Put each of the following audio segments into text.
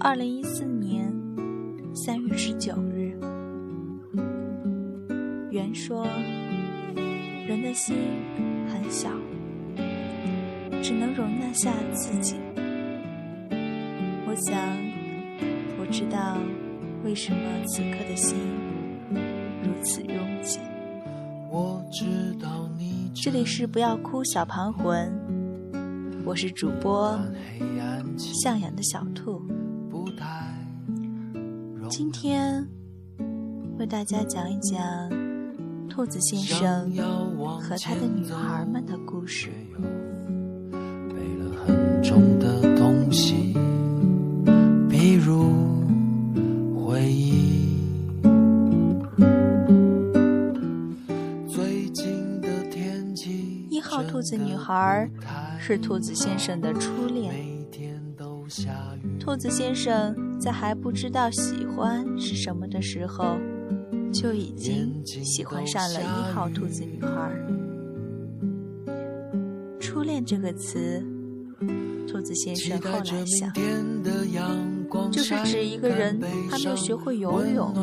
二零一四年三月十九日，原说：“人的心很小，只能容纳下自己。”我想，我知道为什么此刻的心如此拥挤。我知道你这里是不要哭小盘魂，我是主播向阳的小兔。今天为大家讲一讲兔子先生和他的女孩们的故事。背了很重的东西，比如回忆。最近的天气。一号兔子女孩是兔子先生的初恋。兔子先生。在还不知道喜欢是什么的时候，就已经喜欢上了一号兔子女孩。初恋这个词，兔子先生后来想，就是指一个人还没有学会游泳，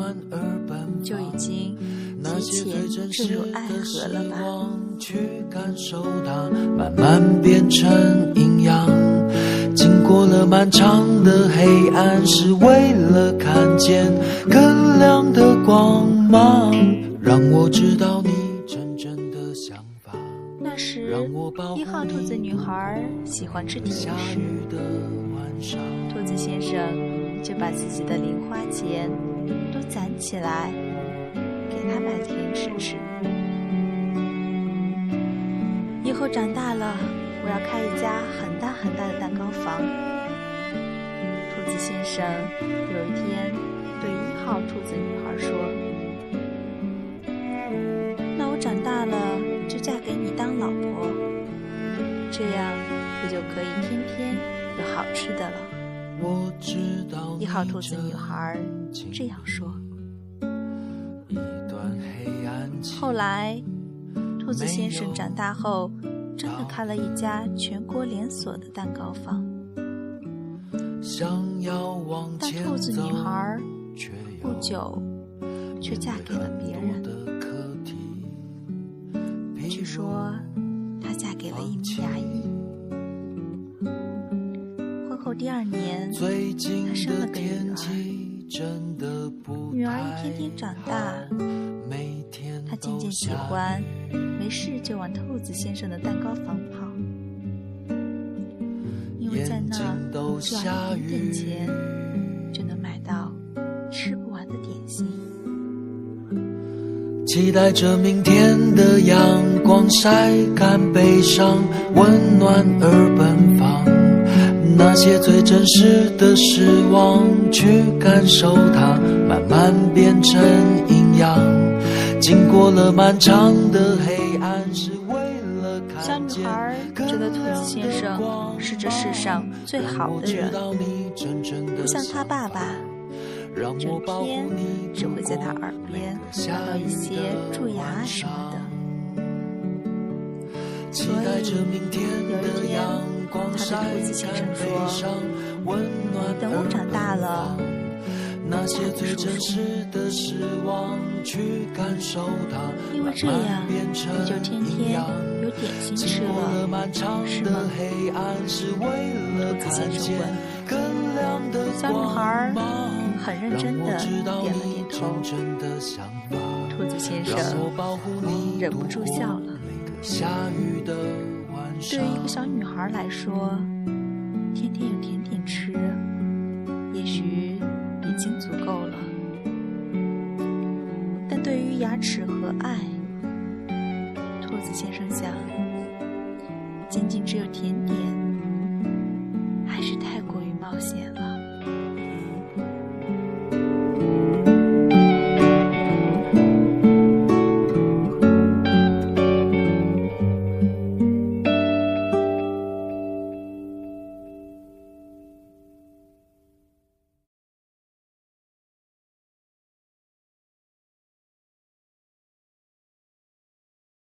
就已经提前坠入爱河了吧。经过了漫长的黑暗，是为了看见更亮的光芒。让我知道你真正的想法。那时，一号兔子女孩喜欢吃甜食，兔子先生就把自己的零花钱都攒起来，给她买甜食吃。以后长大了。我要开一家很大很大的蛋糕房。兔子先生有一天对一号兔子女孩说：“那我长大了就嫁给你当老婆，这样不就可以天天有好吃的了？”一号兔子女孩这样说。后来，兔子先生长大后。真的开了一家全国连锁的蛋糕房，但兔子女孩不久却嫁给了别人。据说她嫁给了一名牙医。婚后第二年，她生了个女儿。女儿一天天长大，她渐渐喜欢。没事就往兔子先生的蛋糕房跑，因为在那只要一点点钱就能买到吃不完的点心。期待着明天的阳光晒干悲伤，温暖而奔放。那些最真实的失望，去感受它，慢慢变成营养。经过了漫长的黑。小女孩觉得兔子先生是这世上最好的人，不像他爸爸，整天只会在他耳边唠叨一些蛀牙什么的。所以有一天，他对兔子先生说：“等我长大了。”那些最真实的失望，去感受它，因为这样你就天天有点心吃了，是吗？兔子先生问。小女孩很认真的点了点头。兔子先生忍不住笑了。对于一个小女孩来说，对于牙齿和爱，兔子先生想，仅仅只有甜点